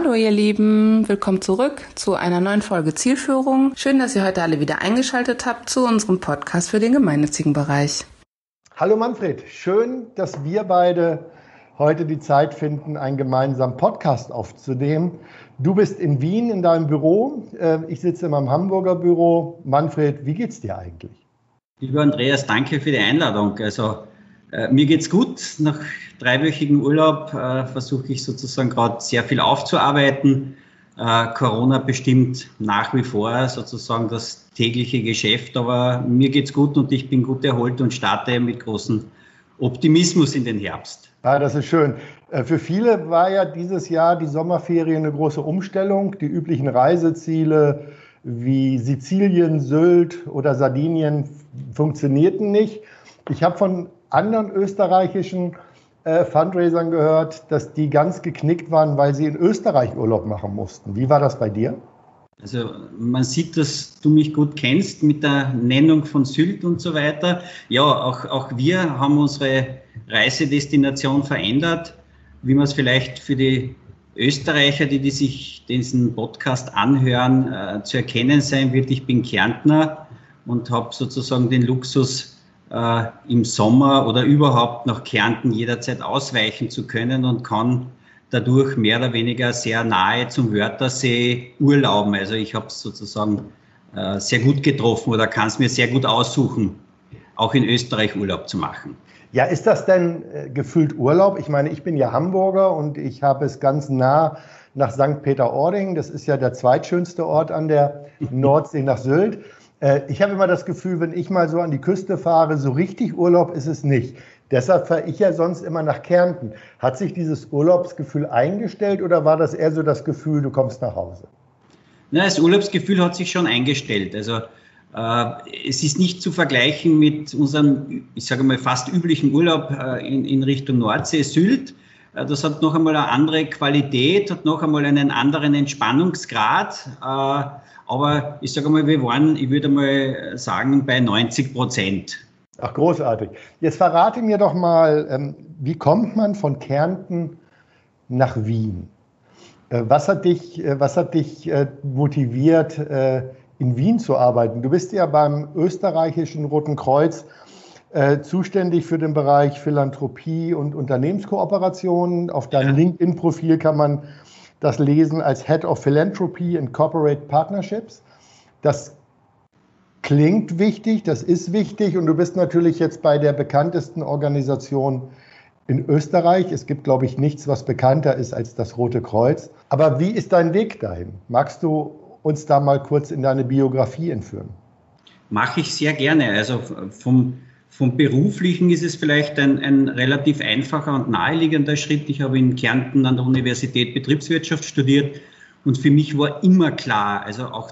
Hallo ihr Lieben, willkommen zurück zu einer neuen Folge Zielführung. Schön, dass ihr heute alle wieder eingeschaltet habt zu unserem Podcast für den gemeinnützigen Bereich. Hallo Manfred, schön, dass wir beide heute die Zeit finden, einen gemeinsamen Podcast aufzunehmen. Du bist in Wien in deinem Büro, äh, ich sitze in meinem Hamburger Büro. Manfred, wie geht's dir eigentlich? Lieber Andreas, danke für die Einladung. Also äh, mir geht's gut. Nach dreiwöchigen Urlaub äh, versuche ich sozusagen gerade sehr viel aufzuarbeiten. Äh, Corona bestimmt nach wie vor sozusagen das tägliche Geschäft, aber mir geht's gut und ich bin gut erholt und starte mit großem Optimismus in den Herbst. Ah, das ist schön. Äh, für viele war ja dieses Jahr die Sommerferien eine große Umstellung. Die üblichen Reiseziele wie Sizilien, Sylt oder Sardinien funktionierten nicht. Ich habe von anderen österreichischen äh, Fundraisern gehört, dass die ganz geknickt waren, weil sie in Österreich Urlaub machen mussten. Wie war das bei dir? Also man sieht, dass du mich gut kennst mit der Nennung von Sylt und so weiter. Ja, auch, auch wir haben unsere Reisedestination verändert, wie man es vielleicht für die Österreicher, die, die sich diesen Podcast anhören, äh, zu erkennen sein wird. Ich bin Kärntner und habe sozusagen den Luxus, äh, im Sommer oder überhaupt nach Kärnten jederzeit ausweichen zu können und kann dadurch mehr oder weniger sehr nahe zum Wörthersee urlauben. Also ich habe es sozusagen äh, sehr gut getroffen oder kann es mir sehr gut aussuchen, auch in Österreich Urlaub zu machen. Ja, ist das denn äh, gefühlt Urlaub? Ich meine, ich bin ja Hamburger und ich habe es ganz nah nach St. Peter-Ording. Das ist ja der zweitschönste Ort an der Nordsee nach Sylt. Äh, ich habe immer das Gefühl, wenn ich mal so an die Küste fahre, so richtig Urlaub ist es nicht. Deshalb fahre ich ja sonst immer nach Kärnten. Hat sich dieses Urlaubsgefühl eingestellt oder war das eher so das Gefühl, du kommst nach Hause? Na, das Urlaubsgefühl hat sich schon eingestellt. Also äh, es ist nicht zu vergleichen mit unserem, ich sage mal, fast üblichen Urlaub äh, in, in Richtung Nordsee, Sylt. Äh, das hat noch einmal eine andere Qualität, hat noch einmal einen anderen Entspannungsgrad. Äh, aber ich sage mal, wir waren, ich würde mal sagen, bei 90 Prozent. Ach, großartig. Jetzt verrate mir doch mal, ähm, wie kommt man von Kärnten nach Wien? Äh, was hat dich, was hat dich motiviert, in Wien zu arbeiten? Du bist ja beim österreichischen Roten Kreuz zuständig für den Bereich Philanthropie und Unternehmenskooperation. Auf deinem ja. LinkedIn-Profil kann man das lesen als Head of Philanthropy and Corporate Partnerships. Das klingt wichtig, das ist wichtig und du bist natürlich jetzt bei der bekanntesten Organisation in Österreich. Es gibt, glaube ich, nichts, was bekannter ist als das Rote Kreuz. Aber wie ist dein Weg dahin? Magst du uns da mal kurz in deine Biografie entführen? Mache ich sehr gerne. Also vom vom Beruflichen ist es vielleicht ein, ein relativ einfacher und naheliegender Schritt. Ich habe in Kärnten an der Universität Betriebswirtschaft studiert und für mich war immer klar, also auch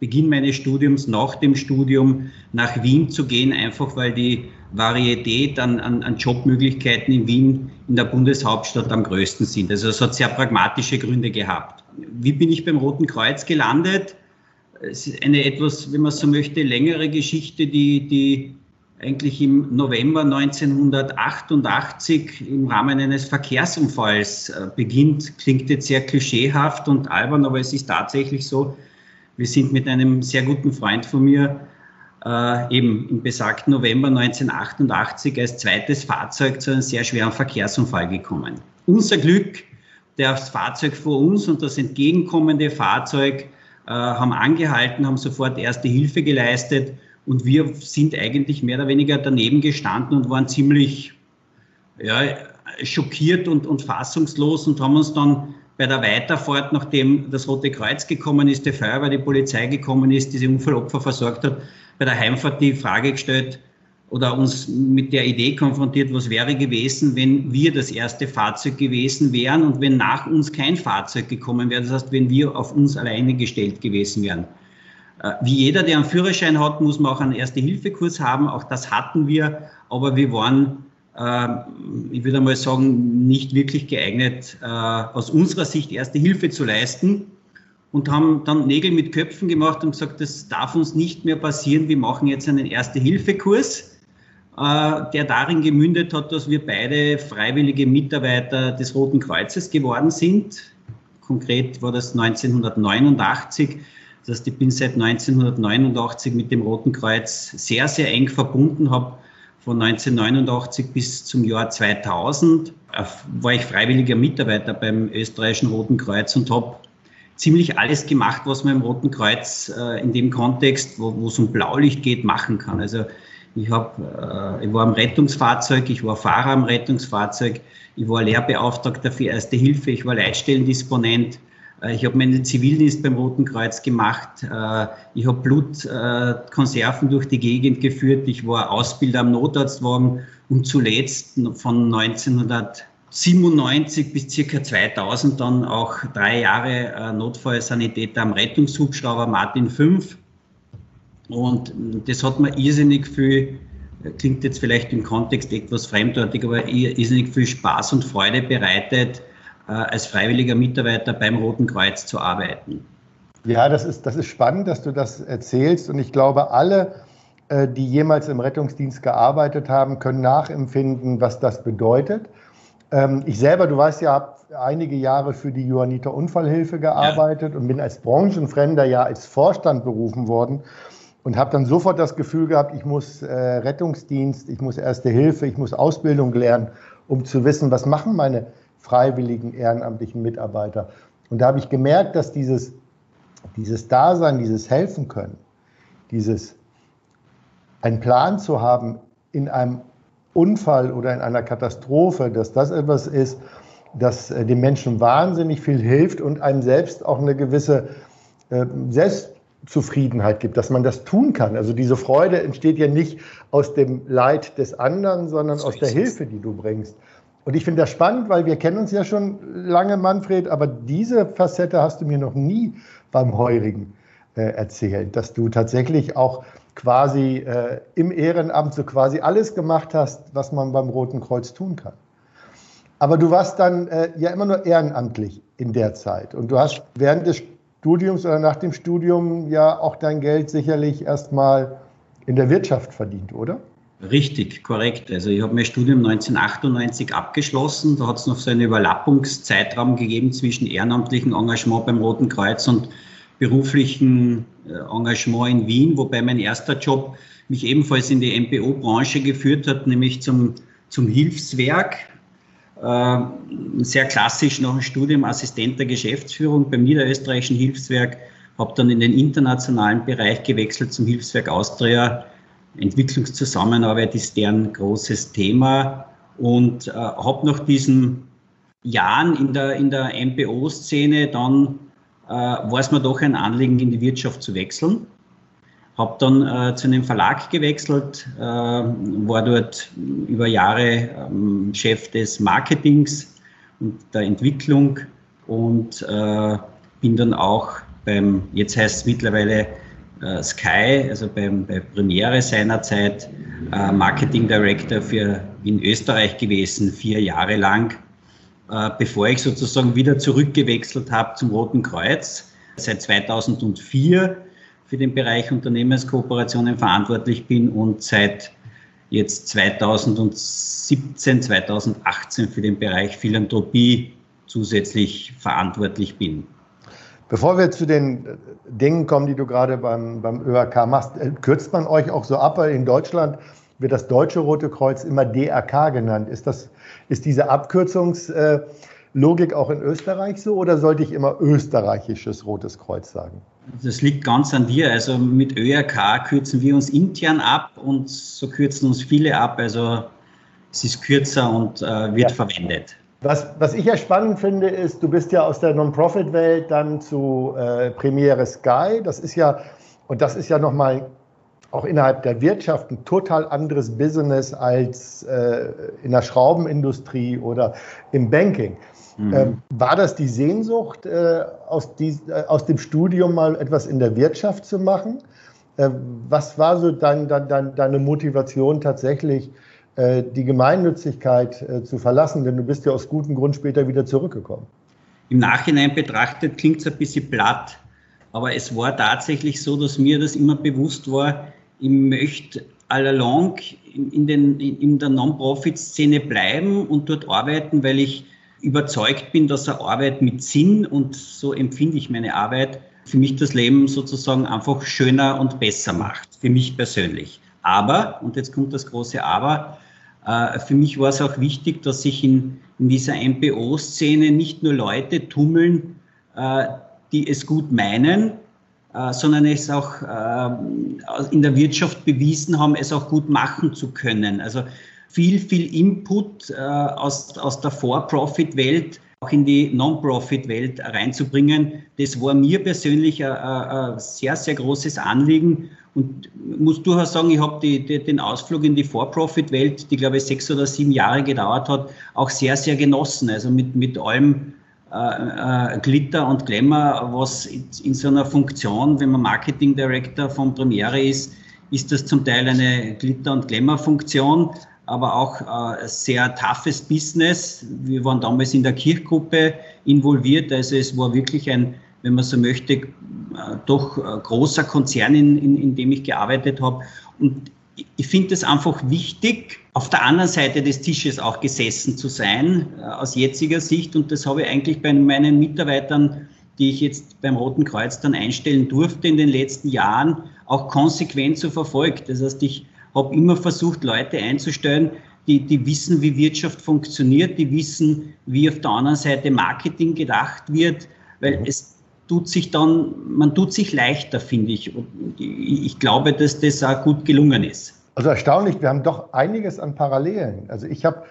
Beginn meines Studiums, nach dem Studium nach Wien zu gehen, einfach weil die Varietät an, an, an Jobmöglichkeiten in Wien, in der Bundeshauptstadt am größten sind. Also es hat sehr pragmatische Gründe gehabt. Wie bin ich beim Roten Kreuz gelandet? Es ist eine etwas, wenn man so möchte, längere Geschichte, die, die eigentlich im November 1988 im Rahmen eines Verkehrsunfalls äh, beginnt. Klingt jetzt sehr klischeehaft und albern, aber es ist tatsächlich so. Wir sind mit einem sehr guten Freund von mir äh, eben im besagten November 1988 als zweites Fahrzeug zu einem sehr schweren Verkehrsunfall gekommen. Unser Glück, das Fahrzeug vor uns und das entgegenkommende Fahrzeug äh, haben angehalten, haben sofort erste Hilfe geleistet und wir sind eigentlich mehr oder weniger daneben gestanden und waren ziemlich ja, schockiert und, und fassungslos und haben uns dann bei der Weiterfahrt, nachdem das Rote Kreuz gekommen ist, die Feuerwehr, die Polizei gekommen ist, diese Unfallopfer versorgt hat, bei der Heimfahrt die Frage gestellt oder uns mit der Idee konfrontiert, was wäre gewesen, wenn wir das erste Fahrzeug gewesen wären und wenn nach uns kein Fahrzeug gekommen wäre. Das heißt, wenn wir auf uns alleine gestellt gewesen wären. Äh, wie jeder, der einen Führerschein hat, muss man auch einen Erste-Hilfe-Kurs haben. Auch das hatten wir, aber wir waren, äh, ich würde mal sagen, nicht wirklich geeignet, äh, aus unserer Sicht Erste Hilfe zu leisten und haben dann Nägel mit Köpfen gemacht und gesagt, das darf uns nicht mehr passieren. Wir machen jetzt einen Erste-Hilfe-Kurs, der darin gemündet hat, dass wir beide freiwillige Mitarbeiter des Roten Kreuzes geworden sind konkret war das 1989. Das heißt, ich bin seit 1989 mit dem Roten Kreuz sehr, sehr eng verbunden, habe von 1989 bis zum Jahr 2000 äh, war ich freiwilliger Mitarbeiter beim österreichischen Roten Kreuz und habe ziemlich alles gemacht, was man im Roten Kreuz äh, in dem Kontext, wo, es um Blaulicht geht, machen kann. Also ich, hab, äh, ich war am Rettungsfahrzeug, ich war Fahrer am Rettungsfahrzeug, ich war Lehrbeauftragter für Erste Hilfe, ich war Leitstellendisponent, ich habe meinen Zivildienst beim Roten Kreuz gemacht. Äh, ich habe Blutkonserven durch die Gegend geführt. Ich war Ausbilder am Notarztwagen und zuletzt von 1997 bis circa 2000 dann auch drei Jahre äh, Notfallsanitäter am Rettungshubschrauber Martin 5. Und das hat mir irrsinnig viel, klingt jetzt vielleicht im Kontext etwas fremdartig, aber irrsinnig viel Spaß und Freude bereitet, äh, als freiwilliger Mitarbeiter beim Roten Kreuz zu arbeiten. Ja, das ist, das ist spannend, dass du das erzählst. Und ich glaube, alle, äh, die jemals im Rettungsdienst gearbeitet haben, können nachempfinden, was das bedeutet. Ähm, ich selber, du weißt ja, habe einige Jahre für die Johanniter Unfallhilfe gearbeitet ja. und bin als Branchenfremder ja als Vorstand berufen worden und habe dann sofort das Gefühl gehabt, ich muss äh, Rettungsdienst, ich muss Erste Hilfe, ich muss Ausbildung lernen, um zu wissen, was machen meine freiwilligen ehrenamtlichen Mitarbeiter. Und da habe ich gemerkt, dass dieses, dieses Dasein, dieses Helfen können, dieses einen Plan zu haben in einem Unfall oder in einer Katastrophe, dass das etwas ist, das äh, dem Menschen wahnsinnig viel hilft und einem selbst auch eine gewisse äh, Selbstzufriedenheit gibt, dass man das tun kann. Also diese Freude entsteht ja nicht aus dem Leid des anderen, sondern so aus der Hilfe, die du bringst. Und ich finde das spannend, weil wir kennen uns ja schon lange, Manfred, aber diese Facette hast du mir noch nie beim Heurigen äh, erzählt, dass du tatsächlich auch quasi äh, im Ehrenamt so quasi alles gemacht hast, was man beim Roten Kreuz tun kann. Aber du warst dann äh, ja immer nur ehrenamtlich in der Zeit und du hast während des Studiums oder nach dem Studium ja auch dein Geld sicherlich erstmal in der Wirtschaft verdient, oder? Richtig, korrekt. Also ich habe mein Studium 1998 abgeschlossen. Da hat es noch so einen Überlappungszeitraum gegeben zwischen ehrenamtlichem Engagement beim Roten Kreuz und beruflichen äh, Engagement in Wien, wobei mein erster Job mich ebenfalls in die MPO-Branche geführt hat, nämlich zum, zum Hilfswerk. Äh, sehr klassisch nach dem Studium Assistent der Geschäftsführung beim Niederösterreichischen Hilfswerk, habe dann in den internationalen Bereich gewechselt zum Hilfswerk Austria Entwicklungszusammenarbeit ist deren großes Thema und äh, habe nach diesen Jahren in der, in der MPO-Szene dann äh, war es mir doch ein Anliegen, in die Wirtschaft zu wechseln. Habe dann äh, zu einem Verlag gewechselt, äh, war dort über Jahre ähm, Chef des Marketings und der Entwicklung und äh, bin dann auch beim, jetzt heißt es mittlerweile äh, Sky, also beim, bei Premiere seinerzeit, äh, Marketing Director für in Österreich gewesen, vier Jahre lang, äh, bevor ich sozusagen wieder zurückgewechselt habe zum Roten Kreuz. Seit 2004 für den Bereich Unternehmenskooperationen verantwortlich bin und seit jetzt 2017, 2018 für den Bereich Philanthropie zusätzlich verantwortlich bin. Bevor wir zu den äh, Dingen kommen, die du gerade beim, beim ÖRK machst, äh, kürzt man euch auch so ab, weil in Deutschland wird das Deutsche Rote Kreuz immer DRK genannt. Ist, das, ist diese Abkürzungslogik auch in Österreich so oder sollte ich immer österreichisches Rotes Kreuz sagen? Das liegt ganz an dir. Also mit ÖRK kürzen wir uns intern ab und so kürzen uns viele ab. Also es ist kürzer und äh, wird ja. verwendet. Was, was ich ja spannend finde, ist, du bist ja aus der Non-Profit-Welt dann zu äh, Premiere Sky. Das ist ja, und das ist ja nochmal auch innerhalb der Wirtschaft ein total anderes Business als äh, in der Schraubenindustrie oder im Banking. Mhm. Ähm, war das die Sehnsucht, äh, aus, die, äh, aus dem Studium mal etwas in der Wirtschaft zu machen? Äh, was war so dein, dein, deine Motivation tatsächlich, die Gemeinnützigkeit äh, zu verlassen, denn du bist ja aus gutem Grund später wieder zurückgekommen. Im Nachhinein betrachtet klingt es ein bisschen platt, aber es war tatsächlich so, dass mir das immer bewusst war, ich möchte all along in, den, in der Non-Profit-Szene bleiben und dort arbeiten, weil ich überzeugt bin, dass eine Arbeit mit Sinn und so empfinde ich meine Arbeit für mich das Leben sozusagen einfach schöner und besser macht, für mich persönlich. Aber, und jetzt kommt das große Aber, äh, für mich war es auch wichtig, dass sich in, in dieser MPO-Szene nicht nur Leute tummeln, äh, die es gut meinen, äh, sondern es auch in der Wirtschaft bewiesen haben, es auch gut machen zu können. Also viel, viel Input aus, aus der For-Profit-Welt auch in die Non-Profit-Welt reinzubringen. Das war mir persönlich ein, ein, sehr, sehr großes Anliegen. Und muss durchaus sagen, ich habe die, die, den Ausflug in die For-Profit-Welt, die glaube ich sechs oder sieben Jahre gedauert hat, auch sehr, sehr genossen. Also mit, mit allem äh, äh, Glitter und Glamour, was in so einer Funktion, wenn man Marketing Director von Premiere ist, ist das zum Teil eine Glitter- und Glamour-Funktion aber auch äh, sehr toughes Business. Wir waren damals in der Kirchgruppe involviert, also es war wirklich ein, wenn man so möchte, äh, doch äh, großer Konzern, in, in, in dem ich gearbeitet habe. Und ich finde es einfach wichtig, auf der anderen Seite des Tisches auch gesessen zu sein, äh, aus jetziger Sicht. Und das habe ich eigentlich bei meinen Mitarbeitern, die ich jetzt beim Roten Kreuz dann einstellen durfte in den letzten Jahren, auch konsequent so verfolgt. Das heißt, ich habe immer versucht, Leute einzustellen, die, die wissen, wie Wirtschaft funktioniert, die wissen, wie auf der anderen Seite Marketing gedacht wird, weil mhm. es tut sich dann, man tut sich leichter, finde ich. Und ich glaube, dass das auch gut gelungen ist. Also erstaunlich, wir haben doch einiges an Parallelen. Also ich habe,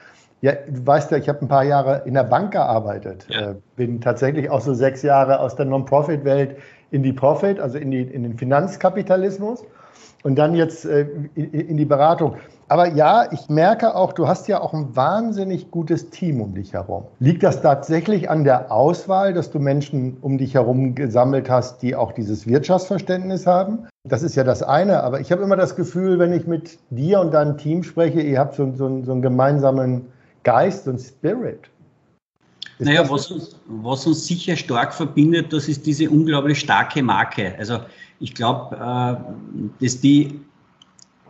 ja, du weißt ja, ich habe ein paar Jahre in der Bank gearbeitet, ja. äh, bin tatsächlich auch so sechs Jahre aus der Non-Profit-Welt in die Profit, also in, die, in den Finanzkapitalismus und dann jetzt äh, in die Beratung. Aber ja, ich merke auch, du hast ja auch ein wahnsinnig gutes Team um dich herum. Liegt das tatsächlich an der Auswahl, dass du Menschen um dich herum gesammelt hast, die auch dieses Wirtschaftsverständnis haben? Das ist ja das eine, aber ich habe immer das Gefühl, wenn ich mit dir und deinem Team spreche, ihr habt so, so, so einen gemeinsamen Geist und Spirit. Naja, was uns, was uns sicher stark verbindet, das ist diese unglaublich starke Marke. Also ich glaube, äh, dass die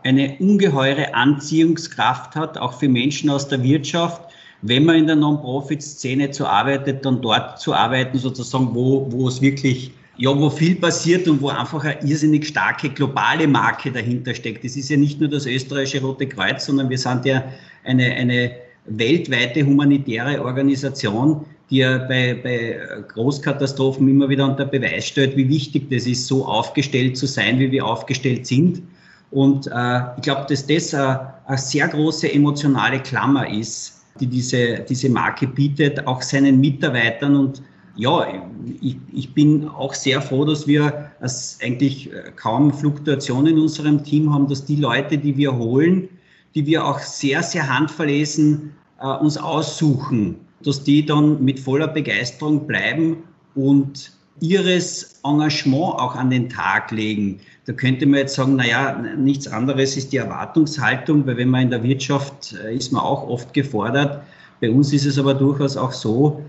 eine ungeheure Anziehungskraft hat, auch für Menschen aus der Wirtschaft, wenn man in der Non-Profit-Szene zu arbeitet, dann dort zu arbeiten, sozusagen, wo, wo es wirklich, ja, wo viel passiert und wo einfach eine irrsinnig starke globale Marke dahinter steckt. Das ist ja nicht nur das österreichische Rote Kreuz, sondern wir sind ja eine, eine weltweite humanitäre Organisation, die ja bei, bei Großkatastrophen immer wieder unter Beweis stellt, wie wichtig das ist, so aufgestellt zu sein, wie wir aufgestellt sind. Und äh, ich glaube, dass das eine, eine sehr große emotionale Klammer ist, die diese, diese Marke bietet, auch seinen Mitarbeitern. Und ja, ich, ich bin auch sehr froh, dass wir dass eigentlich kaum Fluktuation in unserem Team haben, dass die Leute, die wir holen, die wir auch sehr, sehr handverlesen äh, uns aussuchen, dass die dann mit voller Begeisterung bleiben und ihres Engagement auch an den Tag legen. Da könnte man jetzt sagen, naja, nichts anderes ist die Erwartungshaltung, weil wenn man in der Wirtschaft äh, ist man auch oft gefordert. Bei uns ist es aber durchaus auch so,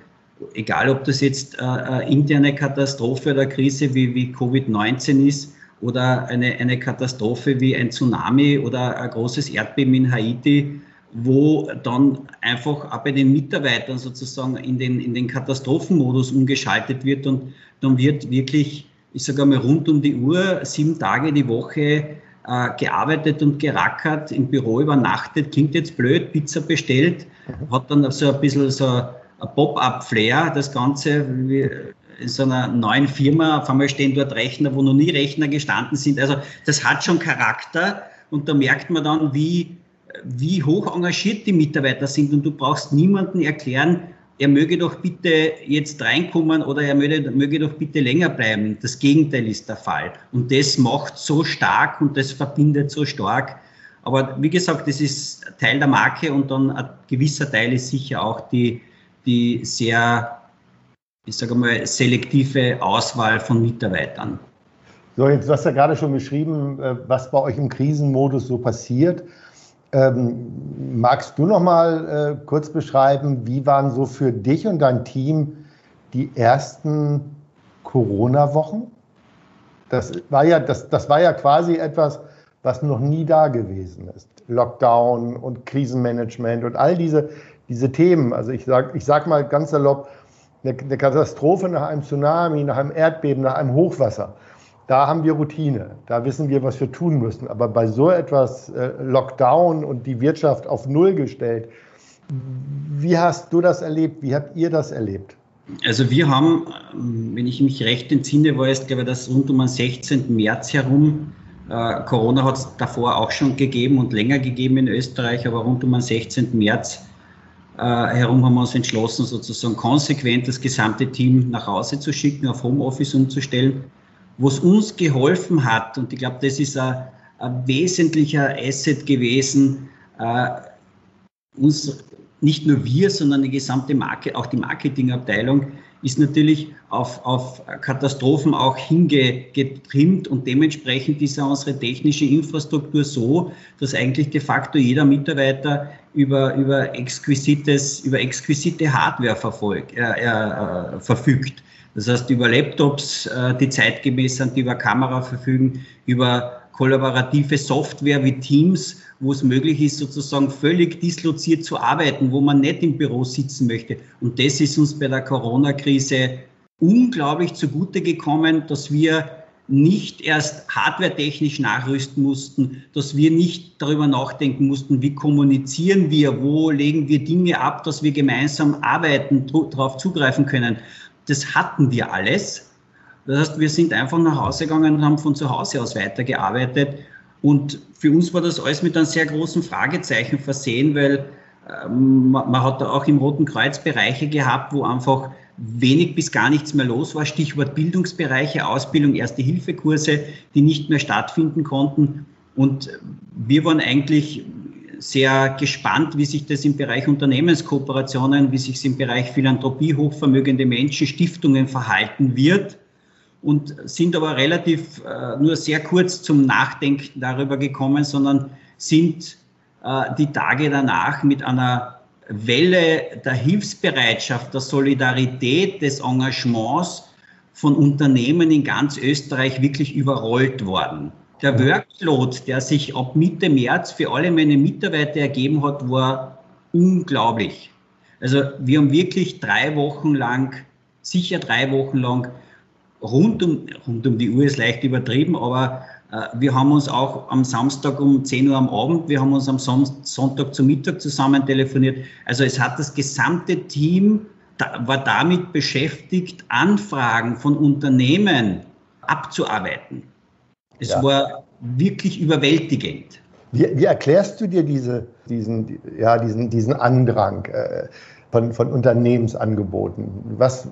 egal ob das jetzt eine äh, interne Katastrophe oder Krise wie, wie Covid-19 ist oder eine, eine Katastrophe wie ein Tsunami oder ein großes Erdbeben in Haiti, wo dann einfach auch bei den Mitarbeitern sozusagen in den, in den Katastrophenmodus umgeschaltet wird und dann wird wirklich, ich sage einmal, rund um die Uhr, sieben Tage die Woche äh, gearbeitet und gerackert, im Büro übernachtet, klingt jetzt blöd, Pizza bestellt, mhm. hat dann so ein bisschen so ein Pop-up-Flair, das Ganze, in so einer neuen Firma, auf einmal stehen dort Rechner, wo noch nie Rechner gestanden sind. Also das hat schon Charakter und da merkt man dann, wie wie hoch engagiert die Mitarbeiter sind und du brauchst niemanden erklären, er möge doch bitte jetzt reinkommen oder er möge, möge doch bitte länger bleiben. Das Gegenteil ist der Fall. Und das macht so stark und das verbindet so stark. Aber wie gesagt, das ist Teil der Marke und dann ein gewisser Teil ist sicher auch die, die sehr, ich sage mal, selektive Auswahl von Mitarbeitern. So, jetzt hast du ja gerade schon beschrieben, äh, was bei euch im Krisenmodus so passiert. Ähm, magst du noch mal äh, kurz beschreiben, wie waren so für dich und dein Team die ersten Corona-Wochen? Das war ja, das, das war ja quasi etwas, was noch nie da gewesen ist. Lockdown und Krisenmanagement und all diese diese Themen, also ich sage ich sag mal ganz salopp, eine, Katastrophe nach einem Tsunami, nach einem Erdbeben, nach einem Hochwasser, da haben wir Routine, da wissen wir, was wir tun müssen. Aber bei so etwas äh, Lockdown und die Wirtschaft auf Null gestellt, wie hast du das erlebt? Wie habt ihr das erlebt? Also wir haben, wenn ich mich recht entsinne, war es, glaube ich, das rund um den 16. März herum. Äh, Corona hat es davor auch schon gegeben und länger gegeben in Österreich, aber rund um den 16. März herum haben wir uns entschlossen, sozusagen konsequent das gesamte Team nach Hause zu schicken, auf Homeoffice umzustellen. Was uns geholfen hat, und ich glaube, das ist ein, ein wesentlicher Asset gewesen, äh, uns nicht nur wir, sondern die gesamte Marke, auch die Marketingabteilung ist natürlich auf, auf Katastrophen auch hingetrimmt und dementsprechend ist auch unsere technische Infrastruktur so, dass eigentlich de facto jeder Mitarbeiter über, über, exquisites, über exquisite Hardware verfolgt, äh, äh, verfügt. Das heißt, über Laptops, äh, die zeitgemäß sind, die über Kamera verfügen, über kollaborative Software wie Teams, wo es möglich ist, sozusagen völlig disloziert zu arbeiten, wo man nicht im Büro sitzen möchte. Und das ist uns bei der Corona-Krise unglaublich zugute gekommen, dass wir nicht erst hardwaretechnisch nachrüsten mussten, dass wir nicht darüber nachdenken mussten, wie kommunizieren wir, wo legen wir Dinge ab, dass wir gemeinsam arbeiten, darauf zugreifen können. Das hatten wir alles. Das heißt, wir sind einfach nach Hause gegangen und haben von zu Hause aus weitergearbeitet. Und für uns war das alles mit einem sehr großen Fragezeichen versehen, weil ähm, man hat da auch im Roten Kreuz Bereiche gehabt, wo einfach wenig bis gar nichts mehr los war. Stichwort Bildungsbereiche, Ausbildung, Erste-Hilfe-Kurse, die nicht mehr stattfinden konnten. Und wir waren eigentlich sehr gespannt, wie sich das im Bereich Unternehmenskooperationen, wie sich es im Bereich Philanthropie, hochvermögende Menschen, Stiftungen verhalten wird und sind aber relativ äh, nur sehr kurz zum Nachdenken darüber gekommen, sondern sind äh, die Tage danach mit einer Welle der Hilfsbereitschaft, der Solidarität, des Engagements von Unternehmen in ganz Österreich wirklich überrollt worden. Der Workload, der sich ab Mitte März für alle meine Mitarbeiter ergeben hat, war unglaublich. Also wir haben wirklich drei Wochen lang, sicher drei Wochen lang, rund um, rund um die Uhr ist leicht übertrieben, aber äh, wir haben uns auch am Samstag um 10 Uhr am Abend, wir haben uns am Sonntag zum Mittag zusammen telefoniert. Also es hat das gesamte Team war damit beschäftigt, Anfragen von Unternehmen abzuarbeiten. Es ja. war wirklich überwältigend. Wie, wie, erklärst du dir diese, diesen, ja, diesen, diesen Andrang äh, von, von Unternehmensangeboten? Was,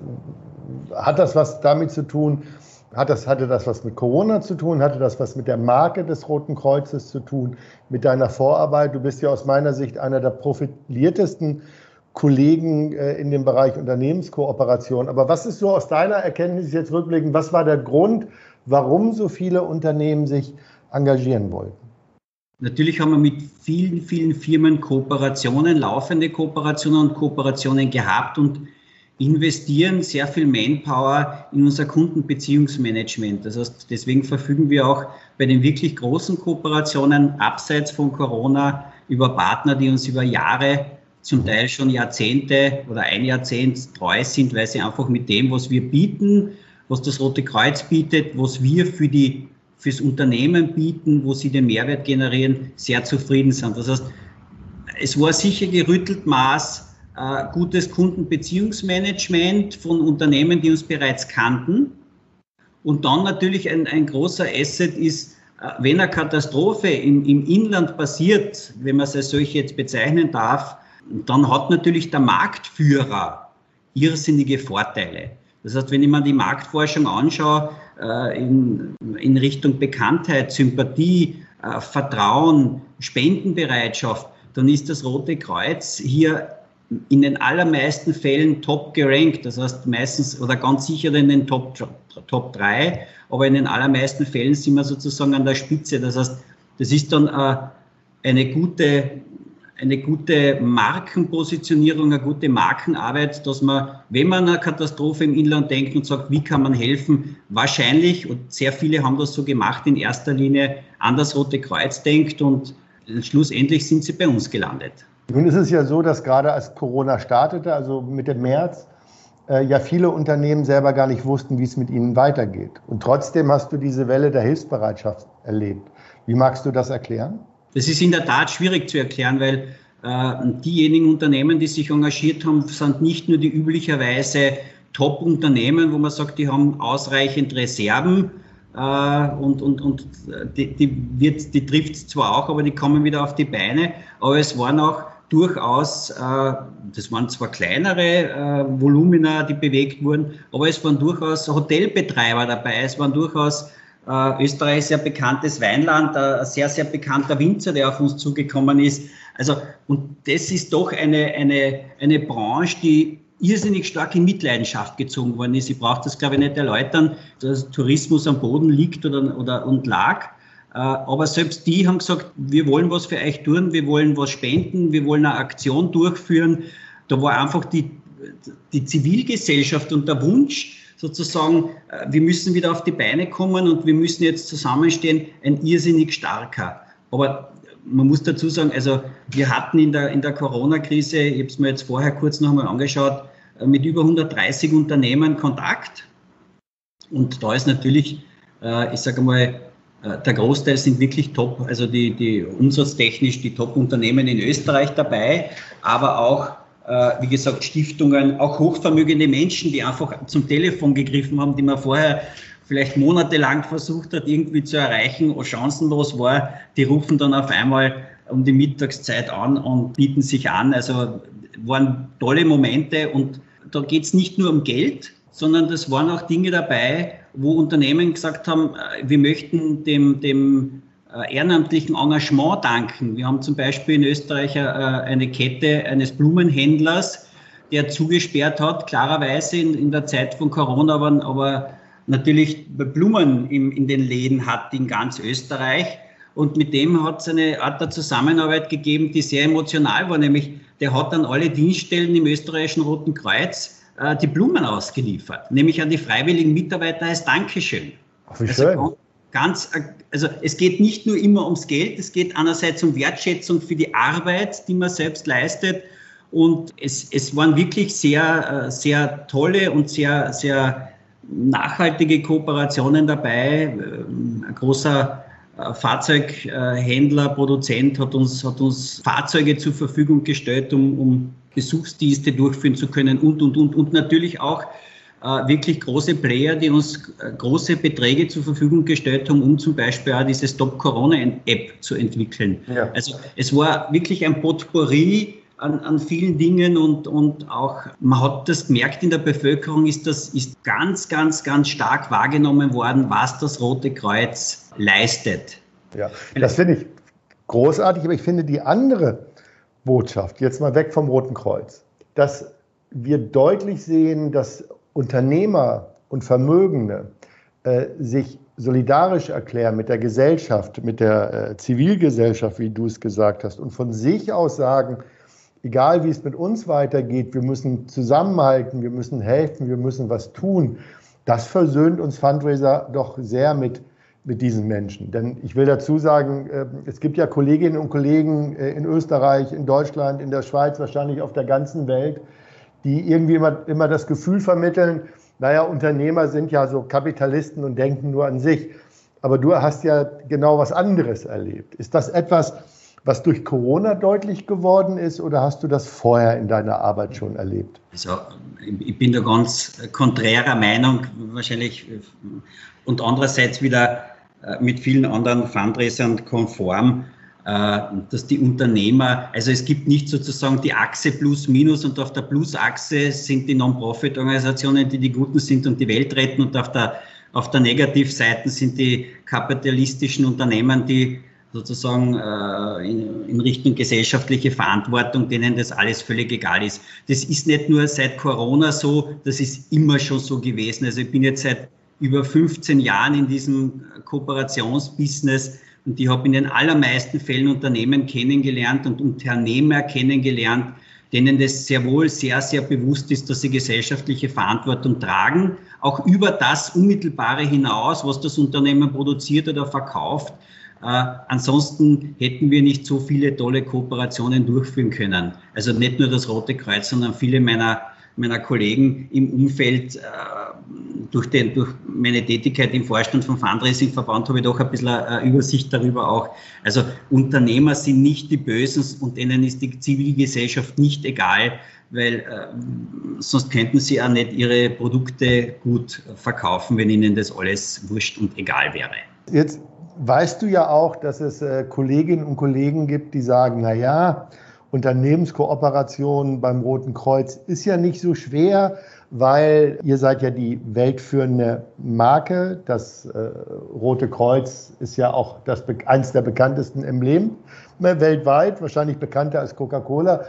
hat das was damit zu tun, hat das, hatte das was mit Corona zu tun? Hatte das was mit der Marke des Roten Kreuzes zu tun? Mit deiner Vorarbeit? Du bist ja aus meiner Sicht einer der profiliertesten Kollegen äh, in dem Bereich Unternehmenskooperation. Aber was ist so aus deiner Erkenntnis jetzt rückblickend, was war der Grund, warum so viele Unternehmen sich engagieren wollten? Natürlich haben wir mit vielen, vielen Firmen Kooperationen, laufende Kooperationen und Kooperationen gehabt und investieren sehr viel Manpower in unser Kundenbeziehungsmanagement. Das heißt, deswegen verfügen wir auch bei den wirklich großen Kooperationen abseits von Corona über Partner, die uns über Jahre, zum Teil schon Jahrzehnte oder ein Jahrzehnt treu sind, weil sie einfach mit dem, was wir bieten, was das Rote Kreuz bietet, was wir für die fürs Unternehmen bieten, wo sie den Mehrwert generieren, sehr zufrieden sind. Das heißt, es war sicher gerüttelt Maß äh, gutes Kundenbeziehungsmanagement von Unternehmen, die uns bereits kannten. Und dann natürlich ein, ein großer Asset ist, äh, wenn eine Katastrophe im, im Inland passiert, wenn man es als solche jetzt bezeichnen darf, dann hat natürlich der Marktführer irrsinnige Vorteile. Das heißt, wenn ich mir die Marktforschung anschaue, in, in Richtung Bekanntheit, Sympathie, äh, Vertrauen, Spendenbereitschaft, dann ist das Rote Kreuz hier in den allermeisten Fällen top gerankt. Das heißt meistens oder ganz sicher in den Top, Top 3, aber in den allermeisten Fällen sind wir sozusagen an der Spitze. Das heißt, das ist dann äh, eine gute, eine gute Markenpositionierung, eine gute Markenarbeit, dass man, wenn man an eine Katastrophe im Inland denkt und sagt, wie kann man helfen, wahrscheinlich, und sehr viele haben das so gemacht, in erster Linie an das Rote Kreuz denkt und schlussendlich sind sie bei uns gelandet. Nun ist es ja so, dass gerade als Corona startete, also Mitte März, äh, ja viele Unternehmen selber gar nicht wussten, wie es mit ihnen weitergeht. Und trotzdem hast du diese Welle der Hilfsbereitschaft erlebt. Wie magst du das erklären? Das ist in der Tat schwierig zu erklären, weil äh, diejenigen Unternehmen, die sich engagiert haben, sind nicht nur die üblicherweise Top-Unternehmen, wo man sagt, die haben ausreichend Reserven äh, und, und, und die, die, die trifft es zwar auch, aber die kommen wieder auf die Beine. Aber es waren auch durchaus, äh, das waren zwar kleinere äh, Volumina, die bewegt wurden, aber es waren durchaus Hotelbetreiber dabei, es waren durchaus äh, Österreich sehr bekanntes Weinland, ein sehr, sehr bekannter Winzer, der auf uns zugekommen ist. Also, und das ist doch eine, eine, eine Branche, die irrsinnig stark in Mitleidenschaft gezogen worden ist. Ich brauche das, glaube ich, nicht erläutern, dass Tourismus am Boden liegt oder, oder und lag. Äh, aber selbst die haben gesagt, wir wollen was für euch tun, wir wollen was spenden, wir wollen eine Aktion durchführen. Da war einfach die, die Zivilgesellschaft und der Wunsch, sozusagen, äh, wir müssen wieder auf die Beine kommen und wir müssen jetzt zusammenstehen, ein irrsinnig starker. Aber man muss dazu sagen, also wir hatten in der, in der Corona-Krise, ich habe es mir jetzt vorher kurz noch einmal angeschaut, äh, mit über 130 Unternehmen Kontakt. Und da ist natürlich, ich sage mal, äh, der Großteil sind wirklich top, also die, die umsatztechnisch die Top-Unternehmen in Österreich dabei, aber auch, äh, wie gesagt, Stiftungen, auch hochvermögende Menschen, die einfach zum Telefon gegriffen haben, die man vorher vielleicht monatelang versucht hat, irgendwie zu erreichen, chancenlos war, die rufen dann auf einmal um die Mittagszeit an und bieten sich an. Also waren tolle Momente und da geht es nicht nur um Geld, sondern das waren auch Dinge dabei, wo Unternehmen gesagt haben, äh, wir möchten dem, dem äh, ehrenamtlichen Engagement danken. Wir haben zum Beispiel in Österreich äh, eine Kette eines Blumenhändlers, der zugesperrt hat, klarerweise in, in der Zeit von Corona, aber, aber natürlich Blumen in, in den Läden hat in ganz Österreich. Und mit dem hat es eine Art der Zusammenarbeit gegeben, die sehr emotional war, nämlich der hat dann alle Dienststellen im österreichischen Roten Kreuz äh, die Blumen ausgeliefert, nämlich an die freiwilligen Mitarbeiter als Dankeschön. Ach, wie also schön. Ganz, also es geht nicht nur immer ums Geld, es geht einerseits um Wertschätzung für die Arbeit, die man selbst leistet. Und es, es waren wirklich sehr, äh, sehr tolle und sehr, sehr nachhaltige Kooperationen dabei. Ähm, ein großer äh, Fahrzeughändler, Produzent hat uns, hat uns Fahrzeuge zur Verfügung gestellt, um, um Besuchsdienste durchführen zu können und, und, und. Und natürlich auch wirklich große Player, die uns äh, große Beträge zur Verfügung gestellt haben, um zum Beispiel auch diese Stop Corona-App zu entwickeln. Ja. Also es war wirklich ein Potpourri an, an vielen Dingen und, und auch, man hat das gemerkt in der Bevölkerung, ist das ist ganz, ganz, ganz stark wahrgenommen worden, was das Rote Kreuz leistet. Ja, das finde ich großartig, aber ich finde die andere Botschaft, jetzt mal weg vom Roten Kreuz, dass wir deutlich sehen, dass Unternehmer und Vermögende äh, sich solidarisch erklären mit der Gesellschaft, mit der äh, Zivilgesellschaft, wie du es gesagt hast, und von sich aus sagen, egal wie es mit uns weitergeht, wir müssen zusammenhalten, wir müssen helfen, wir müssen was tun. Das versöhnt uns Fundraiser doch sehr mit mit diesen Menschen. Denn ich will dazu sagen, äh, es gibt ja Kolleginnen und Kollegen äh, in Österreich, in Deutschland, in der Schweiz, wahrscheinlich auf der ganzen Welt, die irgendwie immer, immer das Gefühl vermitteln, naja, Unternehmer sind ja so Kapitalisten und denken nur an sich. Aber du hast ja genau was anderes erlebt. Ist das etwas, was durch Corona deutlich geworden ist oder hast du das vorher in deiner Arbeit schon erlebt? Also ich bin da ganz konträrer Meinung wahrscheinlich und andererseits wieder äh, mit vielen anderen Fundraisern konform, dass die Unternehmer, also es gibt nicht sozusagen die Achse plus minus und auf der Plus-Achse sind die Non-Profit-Organisationen, die die Guten sind und die Welt retten und auf der, auf der Negativseite sind die kapitalistischen Unternehmen, die sozusagen äh, in, in, Richtung gesellschaftliche Verantwortung, denen das alles völlig egal ist. Das ist nicht nur seit Corona so, das ist immer schon so gewesen. Also ich bin jetzt seit über 15 Jahren in diesem Kooperationsbusiness und ich habe in den allermeisten Fällen Unternehmen kennengelernt und Unternehmer kennengelernt, denen das sehr wohl sehr, sehr bewusst ist, dass sie gesellschaftliche Verantwortung tragen, auch über das Unmittelbare hinaus, was das Unternehmen produziert oder verkauft. Äh, ansonsten hätten wir nicht so viele tolle Kooperationen durchführen können. Also nicht nur das Rote Kreuz, sondern viele meiner, meiner Kollegen im Umfeld äh, durch, den, durch meine Tätigkeit im Vorstand vom Fundraising-Verband habe ich doch ein bisschen eine Übersicht darüber auch. Also Unternehmer sind nicht die Bösen und denen ist die Zivilgesellschaft nicht egal, weil äh, sonst könnten sie auch nicht ihre Produkte gut verkaufen, wenn ihnen das alles wurscht und egal wäre. Jetzt weißt du ja auch, dass es äh, Kolleginnen und Kollegen gibt, die sagen, na ja, Unternehmenskooperation beim Roten Kreuz ist ja nicht so schwer, weil ihr seid ja die weltführende Marke. Das äh, Rote Kreuz ist ja auch das, eines der bekanntesten Embleme ne, weltweit, wahrscheinlich bekannter als Coca-Cola.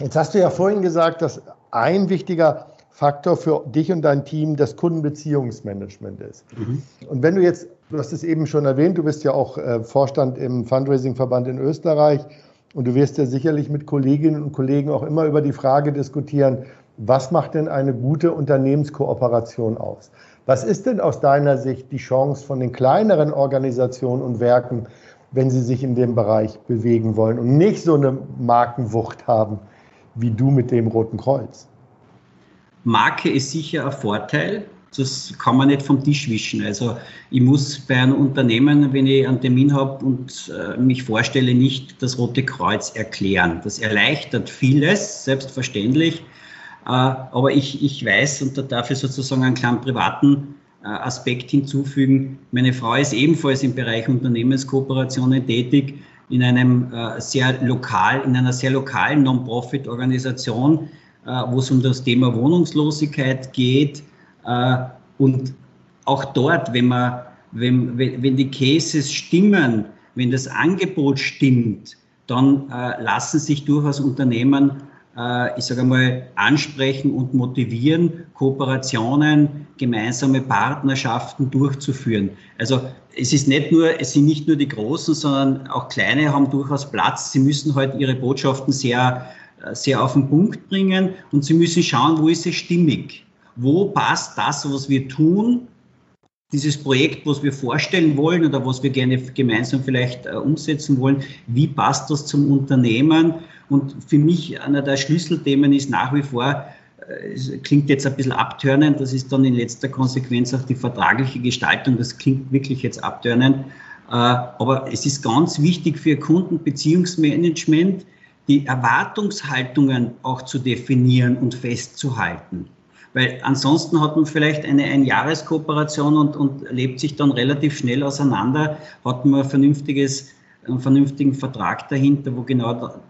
Jetzt hast du ja vorhin gesagt, dass ein wichtiger Faktor für dich und dein Team das Kundenbeziehungsmanagement ist. Mhm. Und wenn du jetzt, du hast es eben schon erwähnt, du bist ja auch äh, Vorstand im Fundraising-Verband in Österreich und du wirst ja sicherlich mit Kolleginnen und Kollegen auch immer über die Frage diskutieren, was macht denn eine gute Unternehmenskooperation aus? Was ist denn aus deiner Sicht die Chance von den kleineren Organisationen und Werken, wenn sie sich in dem Bereich bewegen wollen und nicht so eine Markenwucht haben wie du mit dem Roten Kreuz? Marke ist sicher ein Vorteil. Das kann man nicht vom Tisch wischen. Also ich muss bei einem Unternehmen, wenn ich einen Termin habe und äh, mich vorstelle, nicht das Rote Kreuz erklären. Das erleichtert vieles, selbstverständlich. Äh, aber ich, ich weiß, und da darf ich sozusagen einen kleinen privaten äh, Aspekt hinzufügen. Meine Frau ist ebenfalls im Bereich Unternehmenskooperationen tätig, in einem äh, sehr lokal, in einer sehr lokalen Non-Profit-Organisation, wo es um das Thema Wohnungslosigkeit geht. Und auch dort, wenn man, wenn, wenn die Cases stimmen, wenn das Angebot stimmt, dann lassen sich durchaus Unternehmen ich sage einmal, ansprechen und motivieren, Kooperationen, gemeinsame Partnerschaften durchzuführen. Also es ist nicht nur, es sind nicht nur die Großen, sondern auch Kleine haben durchaus Platz. Sie müssen halt ihre Botschaften sehr, äh, sehr auf den Punkt bringen und sie müssen schauen, wo ist es stimmig? Wo passt das, was wir tun, dieses Projekt, was wir vorstellen wollen oder was wir gerne gemeinsam vielleicht äh, umsetzen wollen, wie passt das zum Unternehmen? Und für mich einer der Schlüsselthemen ist nach wie vor, äh, klingt jetzt ein bisschen abtörnend, das ist dann in letzter Konsequenz auch die vertragliche Gestaltung, das klingt wirklich jetzt abtörnend, äh, aber es ist ganz wichtig für Kundenbeziehungsmanagement, die Erwartungshaltungen auch zu definieren und festzuhalten. Weil ansonsten hat man vielleicht eine Einjahreskooperation und, und lebt sich dann relativ schnell auseinander, hat man ein vernünftiges, einen vernünftigen Vertrag dahinter, wo genau da,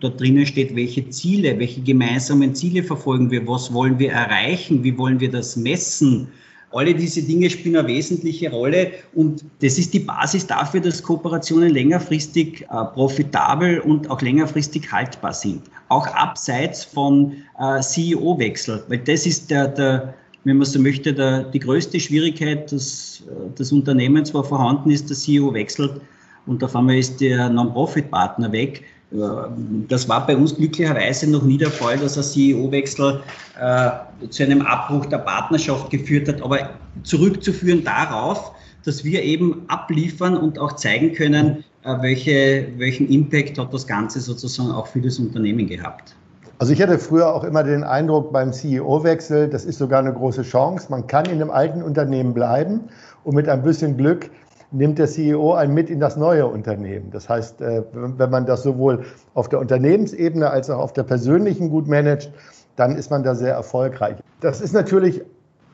da drinnen steht, welche Ziele, welche gemeinsamen Ziele verfolgen wir, was wollen wir erreichen, wie wollen wir das messen, alle diese Dinge spielen eine wesentliche Rolle und das ist die Basis dafür, dass Kooperationen längerfristig äh, profitabel und auch längerfristig haltbar sind. Auch abseits von äh, CEO-Wechsel, weil das ist der, der wenn man so möchte, der, die größte Schwierigkeit, dass äh, das Unternehmen zwar vorhanden ist, der CEO wechselt und auf einmal ist der Non-Profit-Partner weg das war bei uns glücklicherweise noch nie der Fall, dass ein CEO-Wechsel äh, zu einem Abbruch der Partnerschaft geführt hat, aber zurückzuführen darauf, dass wir eben abliefern und auch zeigen können, äh, welche, welchen Impact hat das Ganze sozusagen auch für das Unternehmen gehabt. Also ich hatte früher auch immer den Eindruck beim CEO-Wechsel, das ist sogar eine große Chance. Man kann in einem alten Unternehmen bleiben und mit ein bisschen Glück nimmt der CEO einen mit in das neue Unternehmen. Das heißt, äh, wenn man das sowohl auf der Unternehmensebene als auch auf der persönlichen gut managt, dann ist man da sehr erfolgreich. Das ist natürlich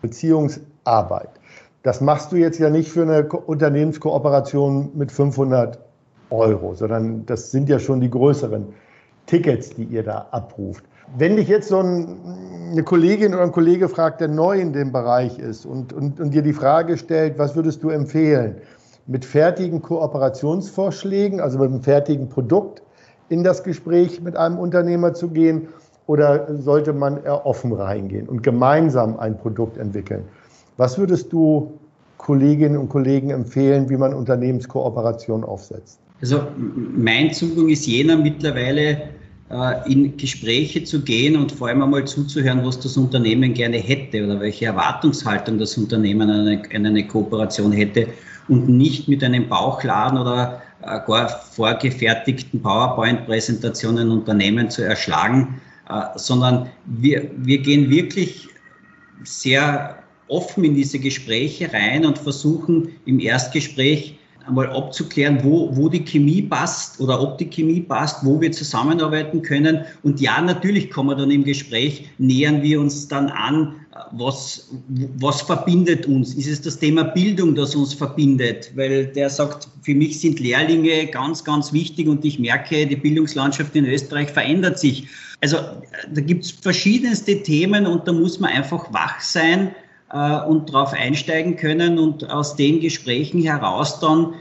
Beziehungsarbeit. Das machst du jetzt ja nicht für eine Unternehmenskooperation mit 500 Euro, sondern das sind ja schon die größeren Tickets, die ihr da abruft. Wenn dich jetzt so ein, eine Kollegin oder ein Kollege fragt, der neu in dem Bereich ist und, und, und dir die Frage stellt, was würdest du empfehlen? Mit fertigen Kooperationsvorschlägen, also mit einem fertigen Produkt in das Gespräch mit einem Unternehmer zu gehen? Oder sollte man eher offen reingehen und gemeinsam ein Produkt entwickeln? Was würdest du Kolleginnen und Kollegen empfehlen, wie man Unternehmenskooperation aufsetzt? Also mein Zugang ist jener mittlerweile, äh, in Gespräche zu gehen und vor allem einmal zuzuhören, was das Unternehmen gerne hätte oder welche Erwartungshaltung das Unternehmen an eine, an eine Kooperation hätte und nicht mit einem Bauchladen oder äh, gar vorgefertigten PowerPoint-Präsentationen Unternehmen zu erschlagen, äh, sondern wir, wir gehen wirklich sehr offen in diese Gespräche rein und versuchen im Erstgespräch einmal abzuklären, wo, wo die Chemie passt oder ob die Chemie passt, wo wir zusammenarbeiten können. Und ja, natürlich kommen wir dann im Gespräch, nähern wir uns dann an, was, was verbindet uns? Ist es das Thema Bildung, das uns verbindet? Weil der sagt, für mich sind Lehrlinge ganz, ganz wichtig und ich merke, die Bildungslandschaft in Österreich verändert sich. Also da gibt es verschiedenste Themen und da muss man einfach wach sein äh, und darauf einsteigen können und aus den Gesprächen heraus dann,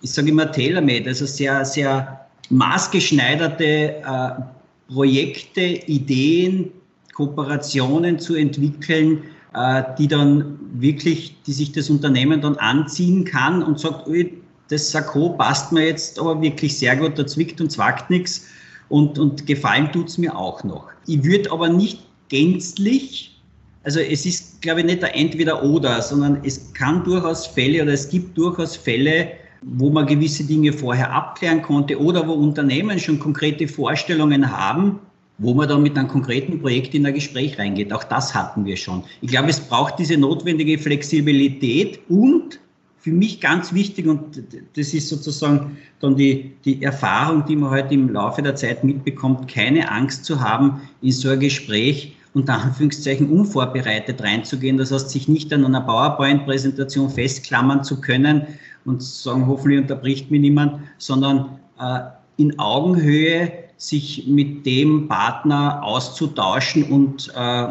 ich sage immer tailor-made, also sehr, sehr maßgeschneiderte äh, Projekte, Ideen, Kooperationen zu entwickeln, äh, die dann wirklich, die sich das Unternehmen dann anziehen kann und sagt, das Sakko passt mir jetzt aber wirklich sehr gut, da zwickt und zwackt nichts und, und gefallen tut's mir auch noch. Ich würde aber nicht gänzlich, also es ist, glaube ich, nicht der Entweder-Oder, sondern es kann durchaus Fälle oder es gibt durchaus Fälle, wo man gewisse Dinge vorher abklären konnte oder wo Unternehmen schon konkrete Vorstellungen haben, wo man dann mit einem konkreten Projekt in ein Gespräch reingeht. Auch das hatten wir schon. Ich glaube, es braucht diese notwendige Flexibilität und für mich ganz wichtig, und das ist sozusagen dann die, die Erfahrung, die man heute halt im Laufe der Zeit mitbekommt, keine Angst zu haben, in so ein Gespräch unter Anführungszeichen unvorbereitet reinzugehen. Das heißt, sich nicht an einer PowerPoint-Präsentation festklammern zu können und sagen, hoffentlich unterbricht mir niemand, sondern äh, in Augenhöhe sich mit dem Partner auszutauschen und äh,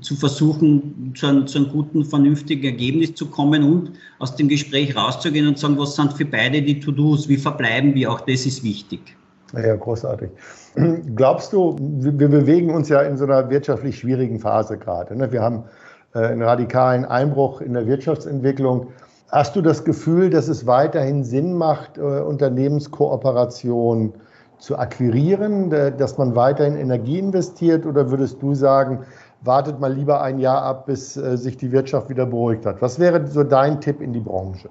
zu versuchen, zu einem, zu einem, guten, vernünftigen Ergebnis zu kommen und aus dem Gespräch rauszugehen und sagen, was sind für beide die To-Dos, wie verbleiben wir, auch das ist wichtig. Ja, großartig. Glaubst du, wir bewegen uns ja in so einer wirtschaftlich schwierigen Phase gerade. Ne? Wir haben äh, einen radikalen Einbruch in der Wirtschaftsentwicklung. Hast du das Gefühl, dass es weiterhin Sinn macht, äh, Unternehmenskooperation zu akquirieren, dass man weiterhin Energie investiert? Oder würdest du sagen, wartet mal lieber ein Jahr ab, bis äh, sich die Wirtschaft wieder beruhigt hat? Was wäre so dein Tipp in die Branche?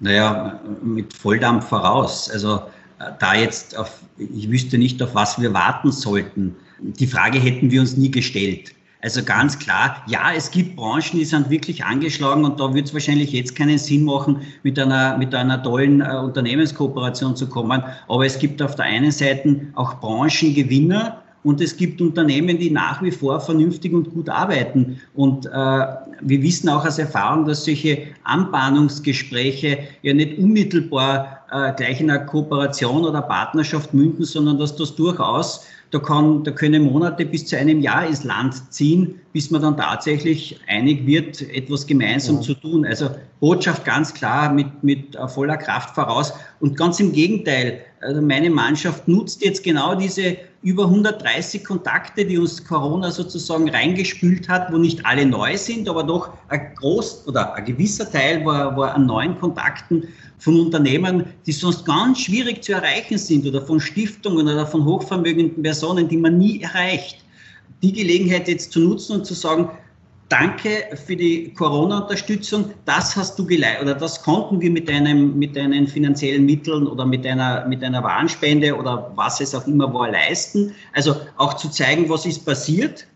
Naja, mit Volldampf voraus. Also da jetzt auf, ich wüsste nicht, auf was wir warten sollten. Die Frage hätten wir uns nie gestellt. Also ganz klar, ja, es gibt Branchen, die sind wirklich angeschlagen und da wird es wahrscheinlich jetzt keinen Sinn machen, mit einer, mit einer tollen äh, Unternehmenskooperation zu kommen. Aber es gibt auf der einen Seite auch Branchengewinner, und es gibt Unternehmen, die nach wie vor vernünftig und gut arbeiten. Und äh, wir wissen auch aus Erfahrung, dass solche Anbahnungsgespräche ja nicht unmittelbar äh, gleich in einer Kooperation oder Partnerschaft münden, sondern dass das durchaus da, kann, da können Monate bis zu einem Jahr ins Land ziehen, bis man dann tatsächlich einig wird, etwas gemeinsam ja. zu tun. Also Botschaft ganz klar mit, mit voller Kraft voraus. Und ganz im Gegenteil, also meine Mannschaft nutzt jetzt genau diese über 130 Kontakte, die uns Corona sozusagen reingespült hat, wo nicht alle neu sind, aber doch ein groß oder ein gewisser Teil war, war an neuen Kontakten von Unternehmen, die sonst ganz schwierig zu erreichen sind oder von Stiftungen oder von hochvermögenden Personen, die man nie erreicht. Die Gelegenheit jetzt zu nutzen und zu sagen, danke für die Corona-Unterstützung, das hast du geleistet oder das konnten wir mit deinem, mit deinen finanziellen Mitteln oder mit einer, mit einer Warenspende oder was es auch immer war leisten. Also auch zu zeigen, was ist passiert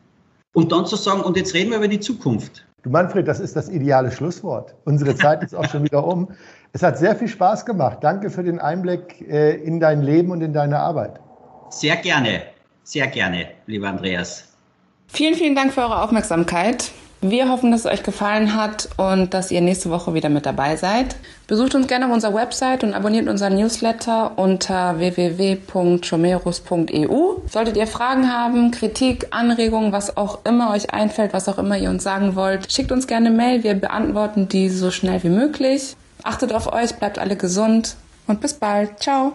und dann zu sagen, und jetzt reden wir über die Zukunft. Du Manfred, das ist das ideale Schlusswort. Unsere Zeit ist auch schon wieder um. Es hat sehr viel Spaß gemacht. Danke für den Einblick äh, in dein Leben und in deine Arbeit. Sehr gerne, sehr gerne, lieber Andreas. Vielen, vielen Dank für eure Aufmerksamkeit. Wir hoffen, dass es euch gefallen hat und dass ihr nächste Woche wieder mit dabei seid. Besucht uns gerne auf unserer Website und abonniert unseren Newsletter unter www.chomerus.eu. Solltet ihr Fragen haben, Kritik, Anregungen, was auch immer euch einfällt, was auch immer ihr uns sagen wollt, schickt uns gerne Mail. Wir beantworten die so schnell wie möglich. Achtet auf euch, bleibt alle gesund und bis bald. Ciao.